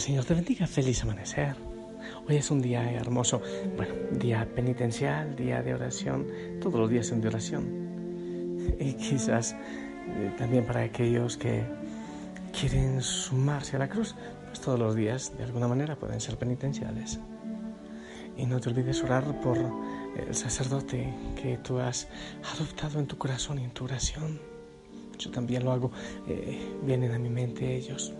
Señor te bendiga. Feliz amanecer. Hoy es un día hermoso. Bueno, día penitencial, día de oración. Todos los días son de oración. Y quizás eh, también para aquellos que quieren sumarse a la cruz, pues todos los días de alguna manera pueden ser penitenciales. Y no te olvides orar por el sacerdote que tú has adoptado en tu corazón y en tu oración yo también lo hago, eh, vienen a mi mente ellos.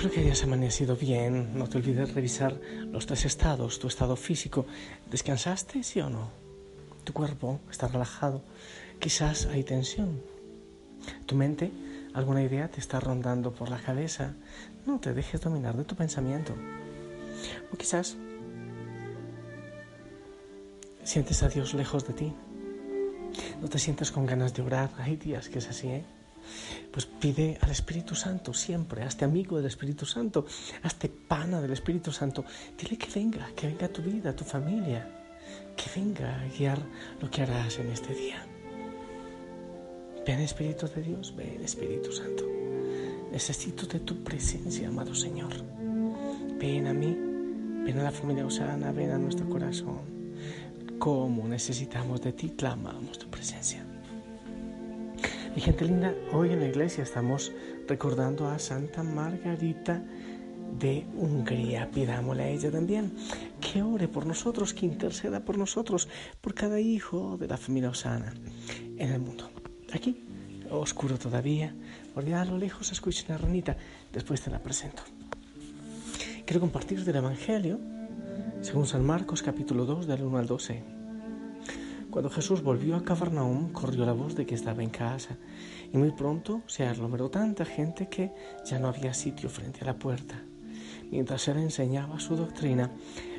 Espero que hayas amanecido bien. No te olvides revisar los tres estados, tu estado físico. ¿Descansaste, sí o no? Tu cuerpo está relajado. Quizás hay tensión. Tu mente, alguna idea te está rondando por la cabeza. No te dejes dominar de tu pensamiento. O quizás sientes a Dios lejos de ti no te sientes con ganas de orar, hay días que es así, ¿eh? Pues pide al Espíritu Santo siempre, hazte amigo del Espíritu Santo, hazte pana del Espíritu Santo. Dile que venga, que venga a tu vida, a tu familia, que venga a guiar lo que harás en este día. Ven Espíritu de Dios, ven Espíritu Santo. Necesito de tu presencia, amado Señor. Ven a mí, ven a la familia Osana, ven a nuestro corazón cómo necesitamos de ti, clamamos tu presencia. Gente linda, hoy en la iglesia estamos recordando a Santa Margarita de Hungría. Pidámosle a ella también que ore por nosotros, que interceda por nosotros, por cada hijo de la familia Osana en el mundo. Aquí, oscuro todavía, por allá a lo lejos escucho una ranita, después te la presento. Quiero compartir del Evangelio según San Marcos capítulo 2 del 1 al 12. Cuando Jesús volvió a Cafarnaum, corrió la voz de que estaba en casa, y muy pronto se aglomeró tanta gente que ya no había sitio frente a la puerta. Mientras él enseñaba su doctrina,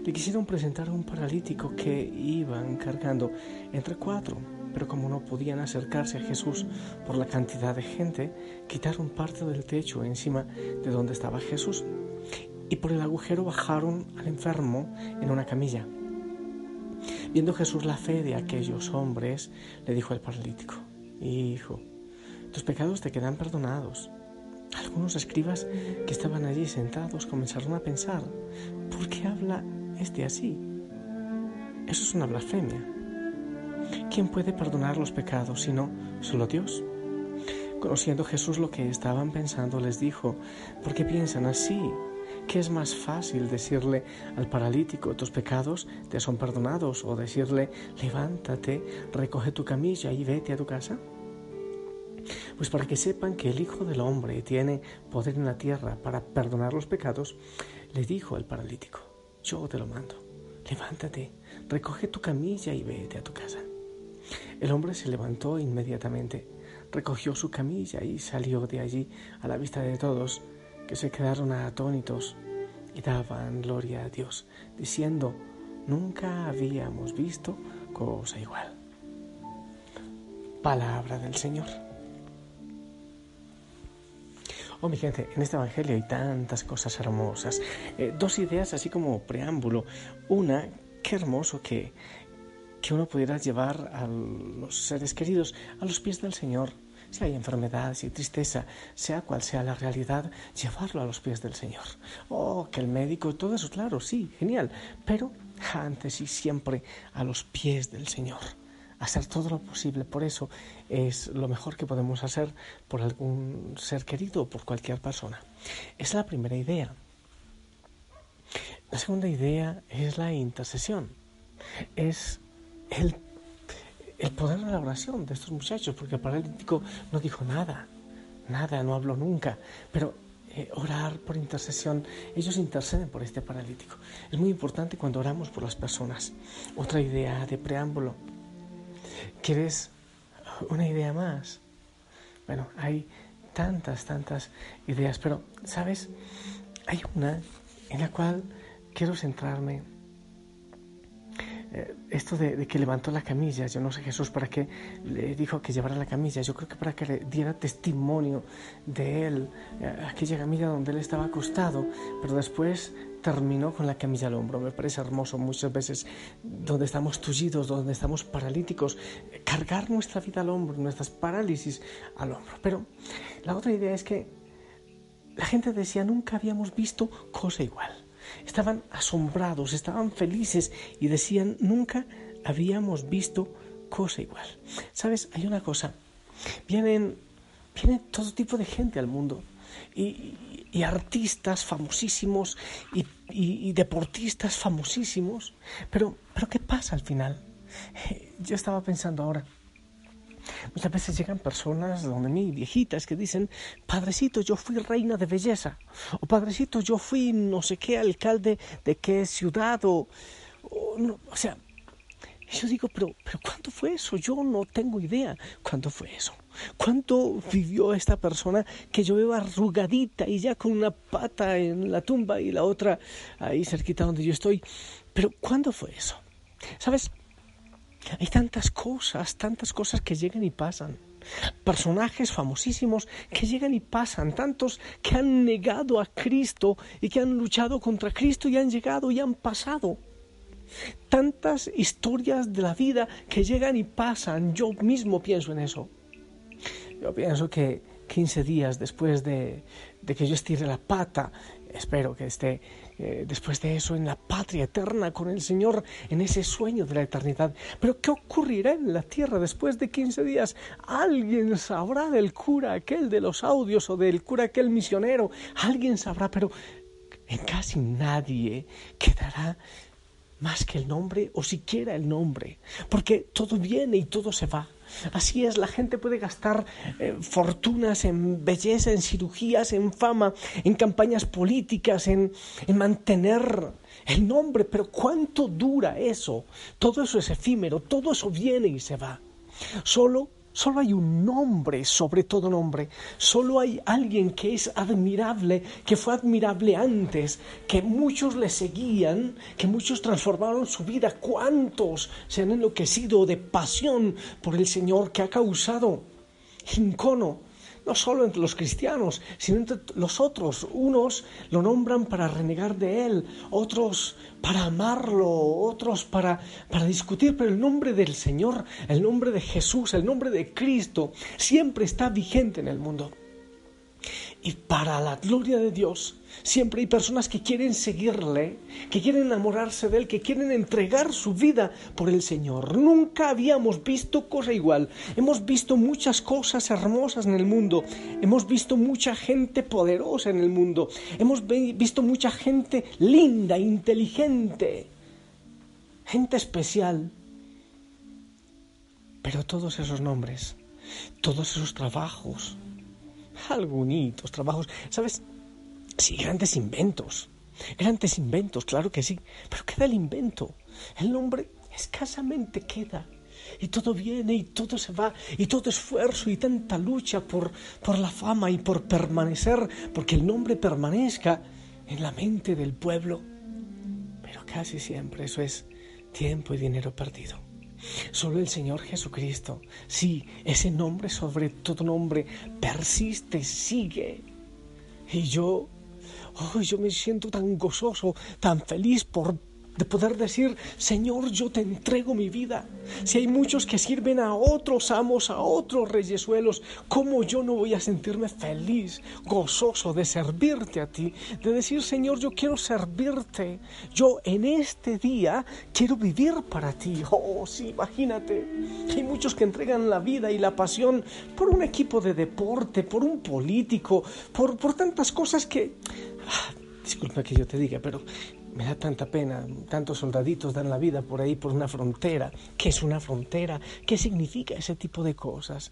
le quisieron presentar a un paralítico que iban cargando entre cuatro, pero como no podían acercarse a Jesús por la cantidad de gente, quitaron parte del techo encima de donde estaba Jesús y por el agujero bajaron al enfermo en una camilla. Viendo Jesús la fe de aquellos hombres, le dijo al paralítico, Hijo, tus pecados te quedan perdonados. Algunos escribas que estaban allí sentados comenzaron a pensar, ¿por qué habla este así? Eso es una blasfemia. ¿Quién puede perdonar los pecados sino solo Dios? Conociendo Jesús lo que estaban pensando, les dijo, ¿por qué piensan así? ¿Qué es más fácil decirle al paralítico tus pecados te son perdonados o decirle levántate, recoge tu camilla y vete a tu casa? Pues para que sepan que el Hijo del Hombre tiene poder en la tierra para perdonar los pecados, le dijo al paralítico, yo te lo mando, levántate, recoge tu camilla y vete a tu casa. El hombre se levantó inmediatamente, recogió su camilla y salió de allí a la vista de todos que se quedaron atónitos y daban gloria a Dios, diciendo, nunca habíamos visto cosa igual. Palabra del Señor. Oh, mi gente, en este Evangelio hay tantas cosas hermosas. Eh, dos ideas así como preámbulo. Una, qué hermoso que, que uno pudiera llevar a los seres queridos a los pies del Señor si hay enfermedad, si hay tristeza, sea cual sea la realidad, llevarlo a los pies del Señor. Oh, que el médico, todo eso, claro, sí, genial, pero antes y siempre a los pies del Señor. Hacer todo lo posible, por eso es lo mejor que podemos hacer por algún ser querido o por cualquier persona. Es la primera idea. La segunda idea es la intercesión. Es el el poder de la oración de estos muchachos, porque el paralítico no dijo nada, nada, no habló nunca, pero eh, orar por intercesión, ellos interceden por este paralítico. Es muy importante cuando oramos por las personas. Otra idea de preámbulo. ¿Quieres una idea más? Bueno, hay tantas, tantas ideas, pero, ¿sabes? Hay una en la cual quiero centrarme esto de, que levantó la camilla, yo no sé Jesús para qué le dijo que llevara la camilla, yo creo que para que le diera testimonio de él, eh, aquella camilla donde él estaba acostado, pero después terminó con la camilla al hombro. Me parece hermoso muchas veces donde estamos tullidos, donde estamos paralíticos, cargar nuestra vida al hombro, nuestras parálisis al hombro. Pero la otra idea es que la gente decía, nunca habíamos visto cosa igual. Estaban asombrados, estaban felices y decían, nunca habíamos visto cosa igual. ¿Sabes? Hay una cosa. Vienen, viene todo tipo de gente al mundo. Y, artistas famosísimos y, deportistas famosísimos. Pero, pero ¿qué pasa al final? Yo estaba pensando ahora, Muchas veces llegan personas donde mí, viejitas, que dicen, padrecito, yo fui reina de belleza, o padrecito, yo fui no sé qué alcalde de qué ciudad, o, o, sea, yo digo, pero, pero ¿cuánto fue eso? Yo no tengo idea cuánto fue eso. ¿Cuánto vivió esta persona que yo veo arrugadita y ya con una pata en la tumba y la otra ahí cerquita donde yo estoy? Pero ¿cuándo fue eso? ¿Sabes? Hay tantas cosas, tantas cosas que llegan y pasan. Personajes famosísimos que llegan y pasan, tantos que han negado a Cristo y que han luchado contra Cristo y han llegado y han pasado. Tantas historias de la vida que llegan y pasan, yo mismo pienso en eso. Yo pienso que 15 días después de, de que yo estire la pata, espero que esté eh, después de eso en la patria eterna con el Señor, en ese sueño de la eternidad. Pero ¿qué ocurrirá en la tierra después de 15 días? Alguien sabrá del cura aquel de los audios o del cura aquel misionero. Alguien sabrá, pero en casi nadie quedará más que el nombre o siquiera el nombre, porque todo viene y todo se va. Así es, la gente puede gastar eh, fortunas en belleza, en cirugías, en fama, en campañas políticas, en, en mantener el nombre, pero ¿cuánto dura eso? Todo eso es efímero, todo eso viene y se va. Solo Solo hay un nombre sobre todo nombre. Solo hay alguien que es admirable, que fue admirable antes, que muchos le seguían, que muchos transformaron su vida. ¿Cuántos se han enloquecido de pasión por el Señor que ha causado incono no solo entre los cristianos, sino entre los otros. Unos lo nombran para renegar de Él, otros para amarlo, otros para, para discutir, pero el nombre del Señor, el nombre de Jesús, el nombre de Cristo, siempre está vigente en el mundo. Y para la gloria de Dios, siempre hay personas que quieren seguirle, que quieren enamorarse de Él, que quieren entregar su vida por el Señor. Nunca habíamos visto cosa igual. Hemos visto muchas cosas hermosas en el mundo. Hemos visto mucha gente poderosa en el mundo. Hemos visto mucha gente linda, inteligente, gente especial. Pero todos esos nombres, todos esos trabajos, algunos trabajos, ¿sabes? Sí, grandes inventos. Grandes inventos, claro que sí. Pero queda el invento. El nombre escasamente queda. Y todo viene y todo se va. Y todo esfuerzo y tanta lucha por, por la fama y por permanecer, porque el nombre permanezca en la mente del pueblo. Pero casi siempre eso es tiempo y dinero perdido. Solo el Señor Jesucristo, sí, ese nombre sobre todo nombre, persiste, sigue. Y yo, yo me siento tan gozoso, tan feliz por de poder decir, Señor, yo te entrego mi vida. Si hay muchos que sirven a otros amos, a otros reyesuelos, ¿cómo yo no voy a sentirme feliz, gozoso de servirte a ti? De decir, Señor, yo quiero servirte. Yo en este día quiero vivir para ti. Oh, sí, imagínate. Hay muchos que entregan la vida y la pasión por un equipo de deporte, por un político, por, por tantas cosas que... Disculpa que yo te diga, pero me da tanta pena, tantos soldaditos dan la vida por ahí, por una frontera. ¿Qué es una frontera? ¿Qué significa ese tipo de cosas?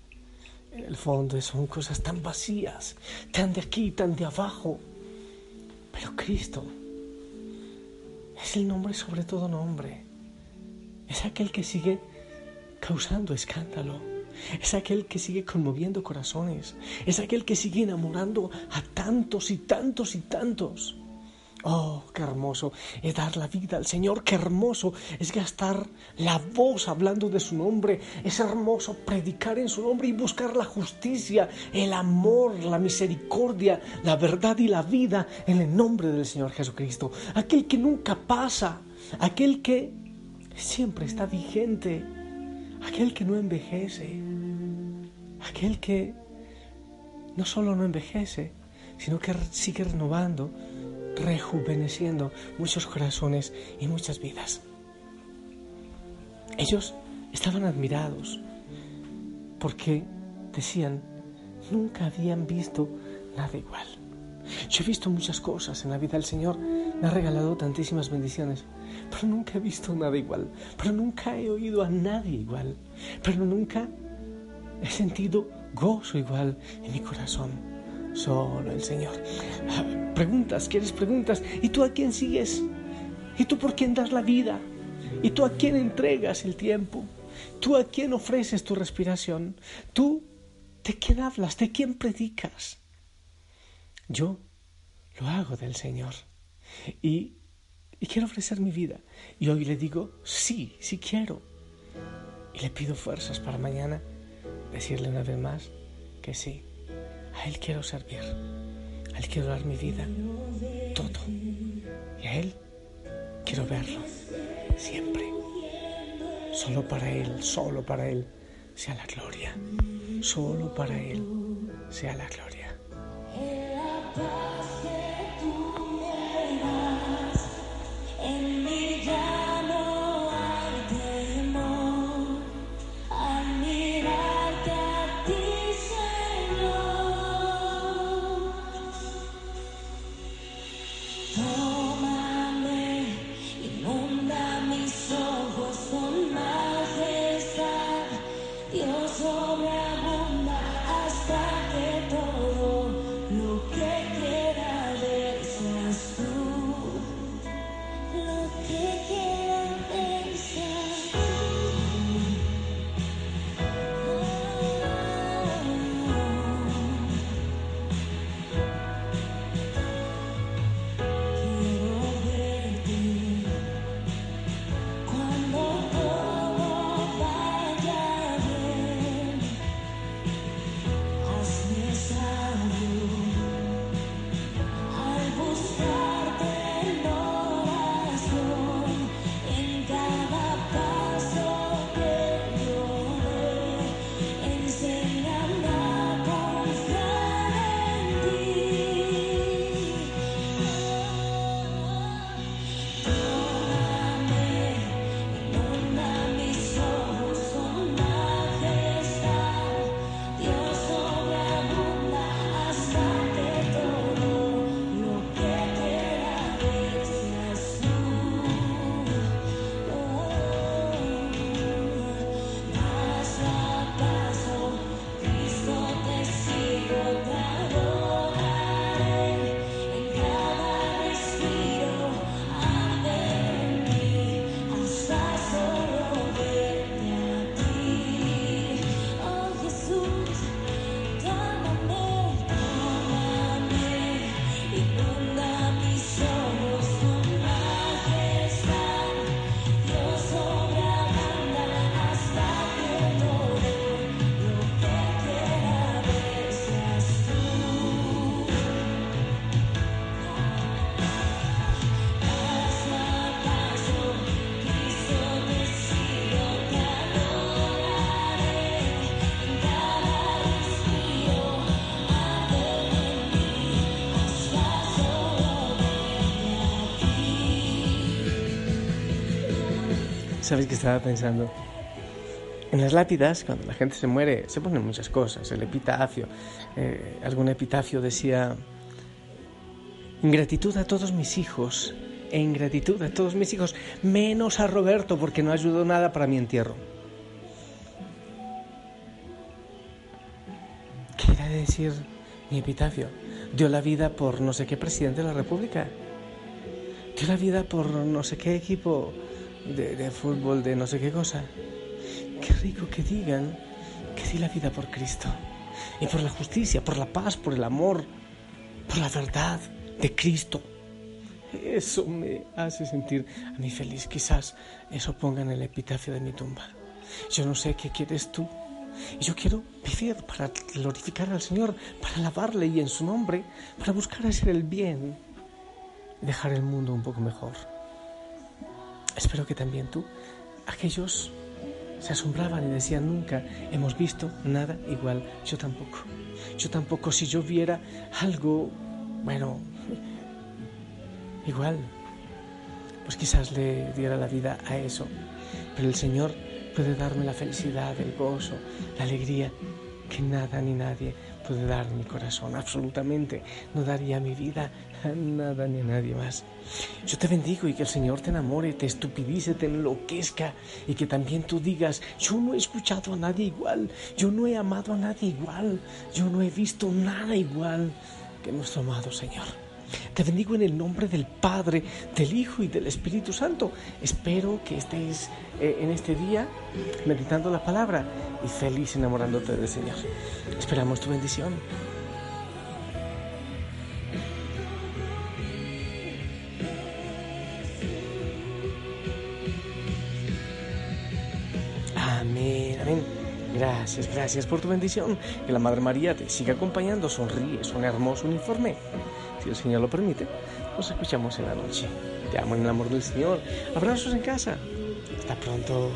En el fondo son cosas tan vacías, tan de aquí, tan de abajo. Pero Cristo es el nombre sobre todo nombre. Es aquel que sigue causando escándalo. Es aquel que sigue conmoviendo corazones. Es aquel que sigue enamorando a tantos y tantos y tantos. Oh, qué hermoso es dar la vida al Señor, qué hermoso es gastar la voz hablando de su nombre, es hermoso predicar en su nombre y buscar la justicia, el amor, la misericordia, la verdad y la vida en el nombre del Señor Jesucristo, aquel que nunca pasa, aquel que siempre está vigente, aquel que no envejece, aquel que no solo no envejece, sino que sigue renovando rejuveneciendo muchos corazones y muchas vidas. Ellos estaban admirados porque decían, nunca habían visto nada igual. Yo he visto muchas cosas en la vida del Señor, me ha regalado tantísimas bendiciones, pero nunca he visto nada igual, pero nunca he oído a nadie igual, pero nunca he sentido gozo igual en mi corazón. Solo el Señor. Preguntas, ¿quieres preguntas? ¿Y tú a quién sigues? ¿Y tú por quién das la vida? ¿Y tú a quién entregas el tiempo? ¿Tú a quién ofreces tu respiración? ¿Tú de quién hablas? ¿De quién predicas? Yo lo hago del Señor. Y, y quiero ofrecer mi vida. Y hoy le digo, sí, sí quiero. Y le pido fuerzas para mañana decirle una vez más que sí. A Él quiero servir. A Él quiero dar mi vida, todo. Y a Él quiero verlo siempre. Solo para Él, solo para Él sea la gloria. Solo para Él sea la gloria. ¿Sabes qué estaba pensando? En las lápidas, cuando la gente se muere, se ponen muchas cosas. El epitafio. Eh, algún epitafio decía, ingratitud a todos mis hijos, e ingratitud a todos mis hijos, menos a Roberto porque no ayudó nada para mi entierro. ¿Qué quiere decir mi epitafio? Dio la vida por no sé qué presidente de la República. Dio la vida por no sé qué equipo de, fútbol, de no sé qué cosa. Qué rico que digan que di la vida por Cristo y por la justicia, por la paz, por el amor, por la verdad de Cristo. Eso me hace sentir a mí feliz. Quizás eso ponga en el epitafio de mi tumba. Yo no sé qué quieres tú. Y yo quiero vivir para glorificar al Señor, para alabarle y en su nombre, para buscar hacer el bien dejar el mundo un poco mejor. Espero que también tú, aquellos se asombraban y decían nunca hemos visto nada igual. Yo tampoco. Yo tampoco si yo viera algo, bueno, igual, pues quizás le diera la vida a eso. Pero el Señor puede darme la felicidad, el gozo, la alegría que nada ni nadie puede dar mi corazón. Absolutamente no daría mi vida a nada ni a nadie más. Yo te bendigo y que el Señor te enamore, te estupidice, te enloquezca y que también tú digas, yo no he escuchado a nadie igual, yo no he amado a nadie igual, yo no he visto nada igual que nuestro amado Señor. Te bendigo en el nombre del Padre, del Hijo y del Espíritu Santo. Espero que estés eh, en este día meditando la palabra y feliz enamorándote del Señor. Esperamos tu bendición. Amén, amén. Gracias, gracias por tu bendición. Que la Madre María te siga acompañando. Sonríe, es un hermoso uniforme. Si el Señor lo permite, nos escuchamos en la noche. Te amo en el amor del Señor. Abrazos en casa. Hasta pronto.